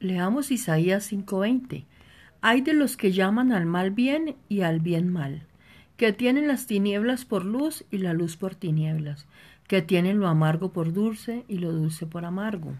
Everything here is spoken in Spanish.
Leamos Isaías 5:20. Hay de los que llaman al mal bien y al bien mal, que tienen las tinieblas por luz y la luz por tinieblas, que tienen lo amargo por dulce y lo dulce por amargo.